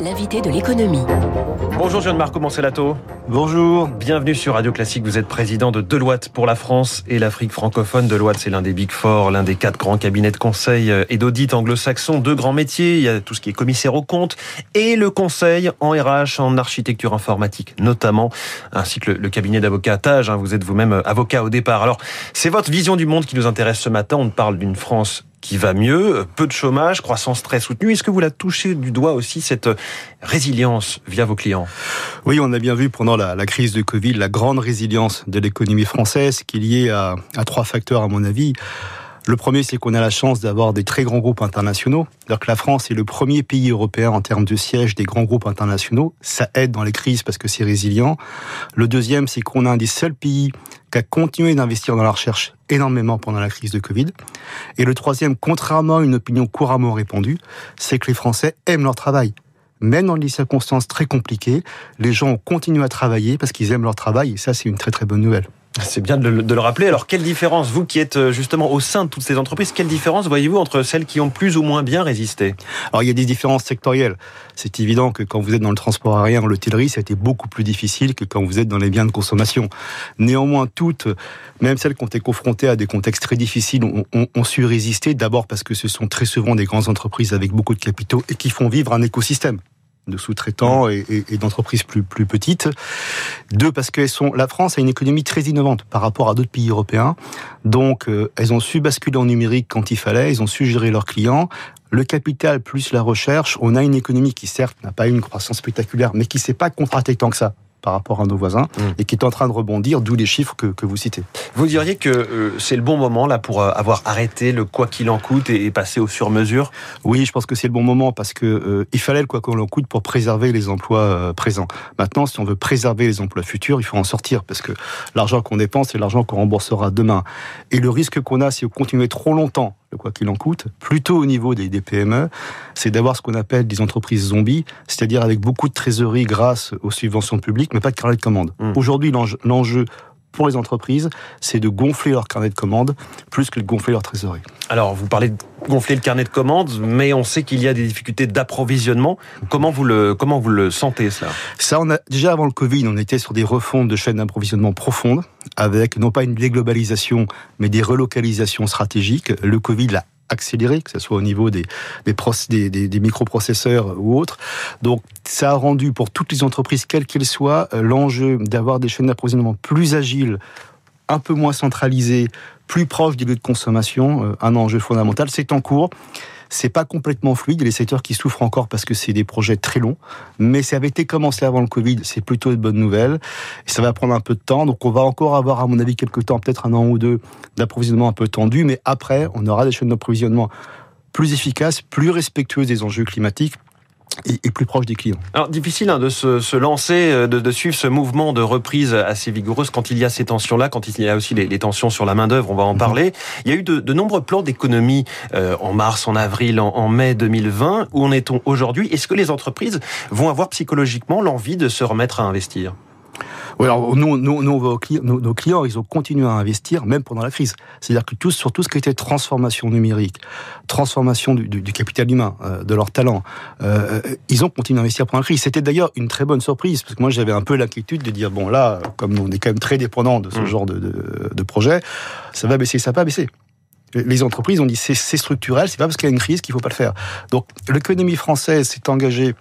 L'invité de l'économie. Bonjour Jean-Marc Moncelato. Bonjour. Bienvenue sur Radio Classique. Vous êtes président de Deloitte pour la France et l'Afrique francophone. Deloitte, c'est l'un des Big Four, l'un des quatre grands cabinets de conseil et d'audit anglo-saxons. Deux grands métiers. Il y a tout ce qui est commissaire aux comptes et le conseil en RH, en architecture informatique notamment, ainsi que le, cabinet d'avocat Tage. Hein. Vous êtes vous-même avocat au départ. Alors, c'est votre vision du monde qui nous intéresse ce matin. On parle d'une France qui va mieux, peu de chômage, croissance très soutenue. Est-ce que vous la touchez du doigt aussi cette résilience via vos clients? Oui, on a bien vu pendant la, crise de Covid la grande résilience de l'économie française qui est liée à, à trois facteurs à mon avis. Le premier, c'est qu'on a la chance d'avoir des très grands groupes internationaux. Alors que la France est le premier pays européen en termes de siège des grands groupes internationaux. Ça aide dans les crises parce que c'est résilient. Le deuxième, c'est qu'on a un des seuls pays qui a continué d'investir dans la recherche énormément pendant la crise de Covid. Et le troisième, contrairement à une opinion couramment répandue, c'est que les Français aiment leur travail. Même dans des circonstances très compliquées, les gens continuent à travailler parce qu'ils aiment leur travail et ça, c'est une très très bonne nouvelle. C'est bien de le, rappeler. Alors, quelle différence, vous qui êtes euh, justement au sein de toutes ces entreprises, quelle différence voyez-vous entre celles qui ont plus ou moins bien résisté? Alors, il y a des différences sectorielles. C'est évident que quand vous êtes dans le transport aérien, l'hôtellerie, ça a été beaucoup plus difficile que quand vous êtes dans les biens de consommation. Néanmoins, toutes, même celles qui ont été confrontées à des contextes très difficiles, ont, ont su résister. D'abord parce que ce sont très souvent des grandes entreprises avec beaucoup de capitaux et qui font vivre un écosystème de sous-traitants et, d'entreprises plus, petites. Deux, parce que la France a une économie très innovante par rapport à d'autres pays européens. Donc, euh, elles ont su basculer en numérique quand il fallait, elles ont su gérer leurs clients. Le capital plus la recherche, on a une économie qui certes n'a pas eu une croissance spectaculaire, mais qui s'est pas contractée tant que ça par rapport à nos voisins mm. et qui est en train de rebondir, d'où les chiffres que, que, vous citez. Vous diriez que euh, c'est le bon moment là pour euh, avoir arrêté le quoi qu'il en coûte et, passer au sur-mesure? Oui, je pense que c'est le bon moment parce que euh, il fallait le quoi qu'il en coûte pour préserver les emplois présents. Maintenant, si on veut préserver les emplois futurs, il faut en sortir parce que l'argent qu'on dépense, c'est l'argent qu'on remboursera demain. Et le risque qu'on a si on continue trop longtemps quoi qu'il en coûte, plutôt au niveau des, PME, c'est d'avoir ce qu'on appelle des entreprises zombies, c'est-à-dire avec beaucoup de trésorerie grâce aux subventions publiques, mais pas de carnet de commande. Mmh. Aujourd'hui, l'enjeu pour les entreprises, c'est de gonfler leur carnet de commandes plus que de gonfler leur trésorerie. Alors, vous parlez de gonfler le carnet de commandes, mais on sait qu'il y a des difficultés d'approvisionnement. Comment vous le comment vous le sentez cela? Ça, on a déjà avant le Covid, on était sur des refontes de chaînes d'approvisionnement profondes, avec non pas une déglobalisation, mais des relocalisations stratégiques. Le Covid l'a accéléré, que ce soit au niveau des, des, des, microprocesseurs ou autres. Donc, ça a rendu pour toutes les entreprises, quelles qu'elles soient, euh, l'enjeu d'avoir des chaînes d'approvisionnement plus agiles, un peu moins centralisées, plus proches des lieux de consommation, euh, un enjeu fondamental. C'est en cours. C'est pas complètement fluide. Il y a les secteurs qui souffrent encore parce que c'est des projets très longs. Mais ça avait été commencé avant le Covid. C'est plutôt une bonne nouvelle. Et ça va prendre un peu de temps. Donc, on va encore avoir, à mon avis, quelques temps, peut-être un an ou deux d'approvisionnement un peu tendu. Mais après, on aura des chaînes d'approvisionnement plus efficaces, plus respectueuses des enjeux climatiques et, plus proche des clients. Alors difficile hein, de se, lancer, euh, de, suivre ce mouvement de reprise assez vigoureuse quand il y a ces tensions-là, quand il y a aussi les, tensions sur la main d'œuvre. On va en mhm. parler. Il y a eu de, nombreux plans d'économie euh, en mars, en avril, en, mai 2020. Où en est-on aujourd'hui? Est-ce que les entreprises vont avoir psychologiquement l'envie de se remettre à investir? Oui, alors nous, nous, nous nos, nos, clients, ils ont continué à investir même pendant la crise. C'est-à-dire que tout, sur tout ce qui était transformation numérique, transformation du, du, capital humain, euh, de leur talent, euh, ils ont continué à investir pendant la crise. C'était d'ailleurs une très bonne surprise parce que moi j'avais un peu l'inquiétude de dire bon là, comme on est quand même très dépendant de ce mmh. genre de, de, de projet, ça va baisser, ça va pas baisser les entreprises ont dit c'est structurel, c'est pas parce qu'il y a une crise qu'il faut pas le faire. Donc l'économie française s'est engagée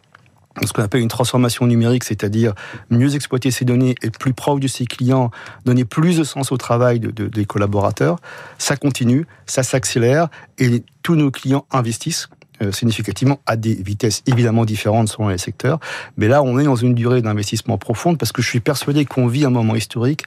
ce qu'on appelle une transformation numérique, c'est-à-dire mieux exploiter ses données, être plus proche de ses clients, donner plus de sens au travail de, des collaborateurs. Ça continue, ça s'accélère et tous nos clients investissent significativement à des vitesses évidemment différentes selon les secteurs. Mais là, on est dans une durée d'investissement profonde parce que je suis persuadé qu'on vit un moment historique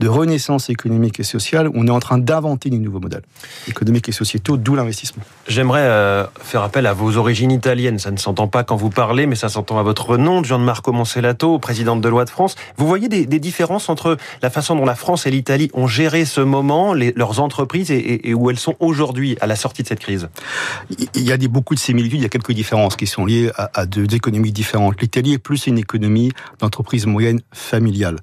de renaissance économique et sociale. On est en train d'inventer des nouveaux modèles économiques et sociétaux, d'où l'investissement. J'aimerais euh, faire appel à vos origines italiennes. Ça ne s'entend pas quand vous parlez, mais ça s'entend à votre nom, Gianmarco Monselato, présidente de loi de France. Vous voyez des, différences entre la façon dont la France et l'Italie ont géré ce moment, leurs entreprises, et, où elles sont aujourd'hui à la sortie de cette crise? Il y a des, beaucoup de similitudes, il y a quelques différences qui sont liées à, à deux économies différentes. L'Italie est plus une économie d'entreprise moyenne familiale.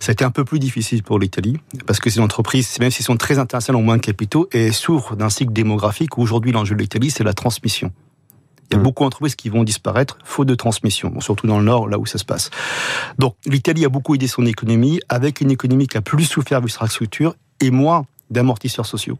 Ça a été un peu plus difficile pour l'Italie, parce que ces entreprises, même s'ils sont très internationales, ont moins de capitaux et souffrent d'un cycle démographique où aujourd'hui l'enjeu de l'Italie, c'est la transmission. Il y a mm. beaucoup d'entreprises qui vont disparaître faute de transmission, surtout dans le Nord, là où ça se passe. Donc l'Italie a beaucoup aidé son économie, avec une économie qui a plus souffert de l'infrastructure et moins d'amortisseurs sociaux.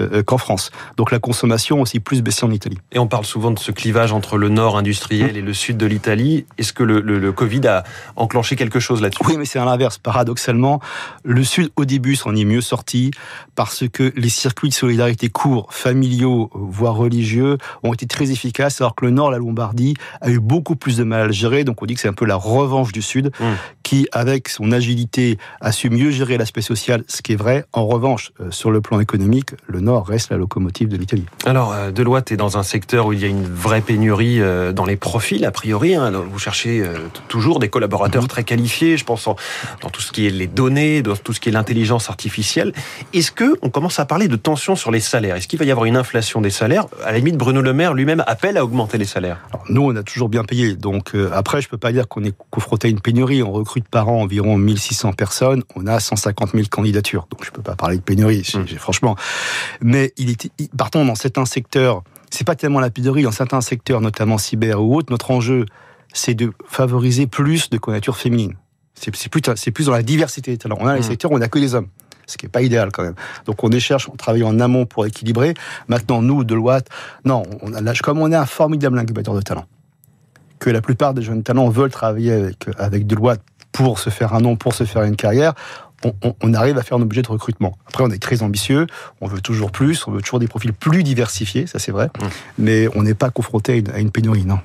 Euh, euh, qu'en France. Donc la consommation aussi plus baissée en Italie. Et on parle souvent de ce clivage entre le nord industriel et le sud de l'Italie. Est-ce que le, le, Covid a enclenché quelque chose là-dessus? Oui, mais c'est à l'inverse. Paradoxalement, le sud au début s'en est mieux sorti parce que les circuits de solidarité courts, familiaux, voire religieux, ont été très efficaces, alors que le nord, la Lombardie, a eu beaucoup plus de mal à gérer. Donc on dit que c'est un peu la revanche du sud, mmh. Qui, avec son agilité, a su mieux gérer l'aspect social, ce qui est vrai. En revanche, euh, sur le plan économique, le reste la locomotive de l'Italie. Alors, euh, Deloitte est dans un secteur où il y a une vraie pénurie euh, dans les profils, a priori. Hein. Vous cherchez toujours des collaborateurs mhm. très qualifiés, je pense dans tout ce qui est les données, dans tout ce qui est l'intelligence artificielle. Est-ce que on commence à parler de tension sur les salaires? Est-ce qu'il va y avoir une inflation des salaires? À la limite, Bruno Le Maire lui-même appelle à augmenter les salaires. nous, on a toujours bien payé. Donc après, je peux pas dire qu'on est confronté à une pénurie. On recrute par an environ 1600 personnes. On a 150 000 candidatures. Donc je peux pas parler de pénurie, mmh. franchement. Mais il était, partons dans certains secteurs, c'est pas tellement la pénurie, dans certains secteurs, notamment cyber ou autres, notre enjeu, c'est de favoriser plus de candidatures féminines. C'est plus, plus dans la diversité des talents. On a les mmh. secteurs où on n'a que des hommes ce qui n'est pas idéal quand même. Donc on cherche, on travaille en amont pour équilibrer. Maintenant, nous, Deloitte, non, on a, comme on est un formidable incubateur de talents, que la plupart des jeunes talents veulent travailler avec, avec Deloitte pour se faire un nom, pour se faire une carrière, on, arrive à faire un objet de recrutement. Après, on est très ambitieux, on veut toujours plus, on veut toujours des profils plus diversifiés, ça c'est vrai, mmh. mais on n'est pas confronté à une, pénurie, non.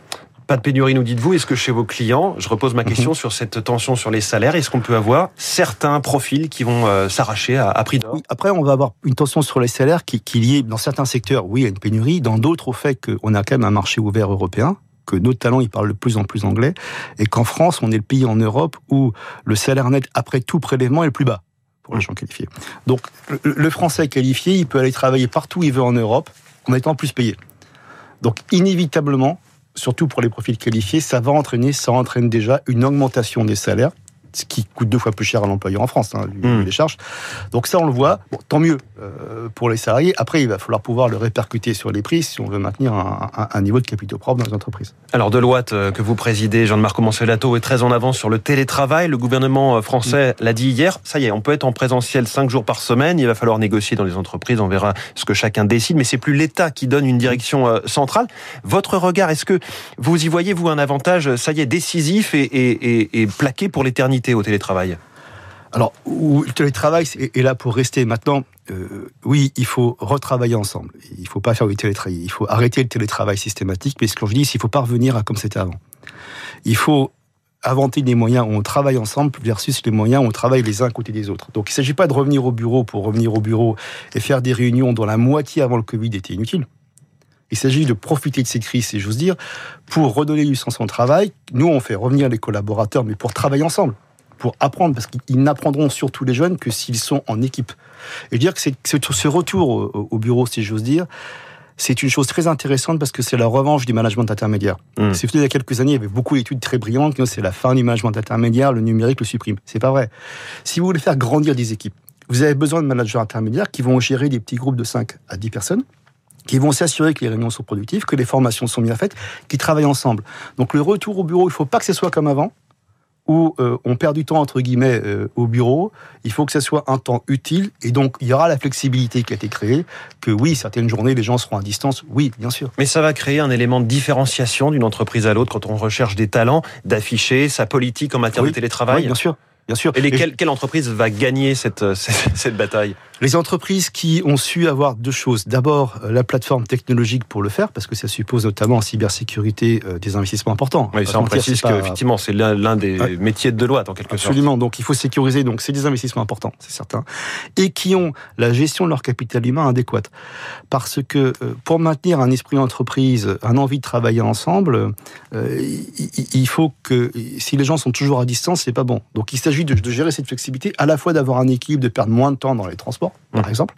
Pas de pénurie, nous dites-vous. Est-ce que chez vos clients, je repose ma question mmh. sur cette tension sur les salaires, est-ce qu'on peut avoir certains profils qui vont euh, s'arracher à, prix d'or? Après, on va avoir une tension sur les salaires qui, qui est liée, dans certains secteurs, oui, à une pénurie, dans d'autres au fait qu'on a quand même un marché ouvert européen, que nos talents, ils parlent de plus en plus anglais, et qu'en France, on est le pays en Europe où le salaire net, après tout prélèvement, est le plus bas pour les gens qualifiés. Donc, le français qualifié, il peut aller travailler partout où il veut en Europe, en étant plus payé. Donc, inévitablement, surtout pour les profils qualifiés, ça va entraîner, ça entraîne déjà une augmentation des salaires ce qui coûte deux fois plus cher à l'employeur en France, hein, hmm. les charges. Donc ça, on le voit. Bon, tant mieux euh, pour les salariés. Après, il va falloir pouvoir le répercuter sur les prix si on veut maintenir un, niveau de capitaux propres dans les entreprises. Alors Deloitte, euh, que vous présidez, Jean-Marc Mancelato, est très en avance sur le télétravail. Le gouvernement euh, français hmm. l'a dit hier. Ça y est, on peut être en présentiel cinq jours par semaine. Il va falloir négocier dans les entreprises. On verra ce que chacun décide. Mais c'est plus l'État qui donne une direction centrale. Votre regard, est-ce que vous y voyez, vous, un avantage, ça y est, décisif et, et plaqué pour l'éternité au télétravail alors, le télétravail est là pour rester. Maintenant, euh, oui, il faut retravailler ensemble. Il ne faut pas faire du télétravail. Il faut arrêter le télétravail systématique. Mais ce que je dis, c'est qu'il ne faut pas revenir à comme c'était avant. Il faut inventer des moyens où on travaille ensemble versus les moyens où on travaille les uns à côté des autres. Donc, il ne s'agit pas de revenir au bureau pour revenir au bureau et faire des réunions dont la moitié avant le Covid était inutile. Il s'agit de profiter de ces crises, si j'ose dire, pour redonner du sens au travail. Nous, on fait revenir les collaborateurs, mais pour travailler ensemble pour apprendre, parce qu'ils n'apprendront surtout les jeunes que s'ils sont en équipe. Et dire que c'est ce retour au, bureau, si j'ose dire, c'est une chose très intéressante parce que c'est la revanche du management intermédiaire. Mmh. C'est il y a quelques années, il y avait beaucoup d'études très brillantes qui c'est la fin du management intermédiaire, le numérique le supprime. C'est pas vrai. Si vous voulez faire grandir des équipes, vous avez besoin de managers intermédiaires qui vont gérer des petits groupes de 5 à 10 personnes qui vont s'assurer que les réunions sont productives, que les formations sont bien faites, qui travaillent ensemble. Donc le retour au bureau, il ne faut pas que ce soit comme avant où euh, on perd du temps entre guillemets euh, au bureau, il faut que ce soit un temps utile et donc il y aura la flexibilité qui a été créée que oui, certaines journées les gens seront à distance, oui, bien sûr. Mais ça va créer un élément de différenciation d'une entreprise à l'autre quand on recherche des talents, d'afficher sa politique en matière de télétravail. Oui, bien sûr. Bien sûr. Et, quelle, entreprise va gagner cette, euh, cette, bataille? Les entreprises qui ont su avoir deux choses. D'abord, euh, la plateforme technologique pour le faire, parce que ça suppose notamment en cybersécurité euh, des investissements importants. Oui, ça on précise qu'effectivement, c'est l'un des métiers de loi, en quelque sorte. Absolument. Donc, il faut sécuriser. Donc, c'est des investissements importants, c'est certain. Et qui ont la gestion de leur capital humain adéquate. Parce que pour maintenir un esprit d'entreprise, un envie de travailler ensemble, il faut que si les gens sont toujours à distance, c'est pas bon. Donc, il s'agit de, gérer cette flexibilité, à la fois d'avoir un équipe, de perdre moins de temps dans les transports, par mmh. exemple,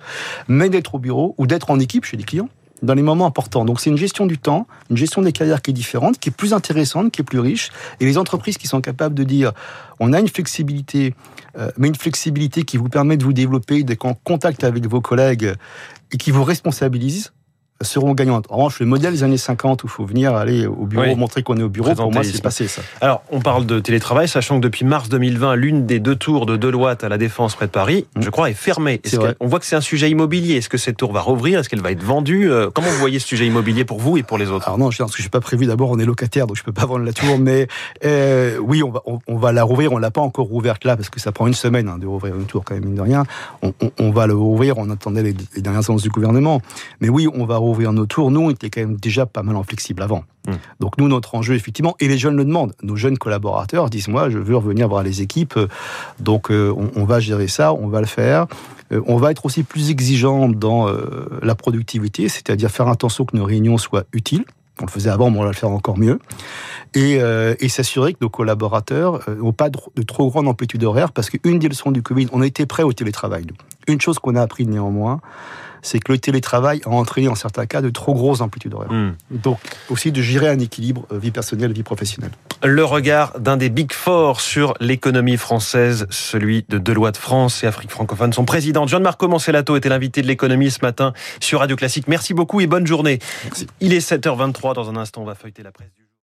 mais d'être au bureau ou d'être en équipe chez les clients dans les moments importants. Donc c'est une gestion du temps, une gestion des carrières qui est différente, qui est plus intéressante, qui est plus riche. Et les entreprises qui sont capables de dire, on a une flexibilité, euh, mais une flexibilité qui vous permet de vous développer, d'être en contact avec vos collègues et qui vous responsabilise, seront gagnantes. En revanche, le modèle des années 50 où il faut venir aller au bureau, montrer qu'on est au bureau, pour moi, c'est passé ça. Alors, on parle de télétravail, sachant que depuis mars 2020, l'une des deux tours de Deloitte à la Défense près de Paris, mmh. je crois, est fermée. on voit que c'est un sujet immobilier? Est-ce que cette tour va rouvrir? Est-ce qu'elle va être vendue? Euh, Comment vous voyez ce sujet immobilier pour vous et pour les autres? Alors non, je pense que je n'ai pas prévu. D'abord, on est locataire, donc je peux pas vendre la tour. mais euh, oui, on va, on, va la rouvrir. On l'a pas encore rouverte là parce que ça prend une semaine hein, de rouvrir une tour quand même mine de rien. On, va le rouvrir. On attendait les, les dernières annonces du gouvernement. Mais oui, on va rouvrir nos tours. Nous, on était quand même déjà pas mal en flexible avant. Hmm. Donc nous, notre enjeu, effectivement, et les jeunes le demandent. Nos jeunes collaborateurs disent, moi, je veux revenir voir les équipes. Donc euh, on, va gérer ça, on va le faire. Euh, on va être aussi plus exigeant dans euh, la productivité, c'est-à-dire faire attention que nos réunions soient utiles. On le faisait avant, mais on va le faire encore mieux. Et, s'assurer que nos collaborateurs n'ont pas de, de, trop grande amplitude horaire, parce qu'une des leçons du Covid, on a été prêt au télétravail. Une chose qu'on a appris néanmoins, c'est que le télétravail a entraîné en certains cas de trop grosses amplitudes horaires. Hmm. Donc aussi de gérer un équilibre euh, vie personnelle vie professionnelle. Le regard d'un des Big Four sur l'économie française, celui de Deloitte France et Afrique francophone. Son président John-Marco Mancelato était l'invité de l'économie ce matin sur Radio Classique. Merci beaucoup et bonne journée. Il est 7h23. Dans un instant, on va feuilleter la presse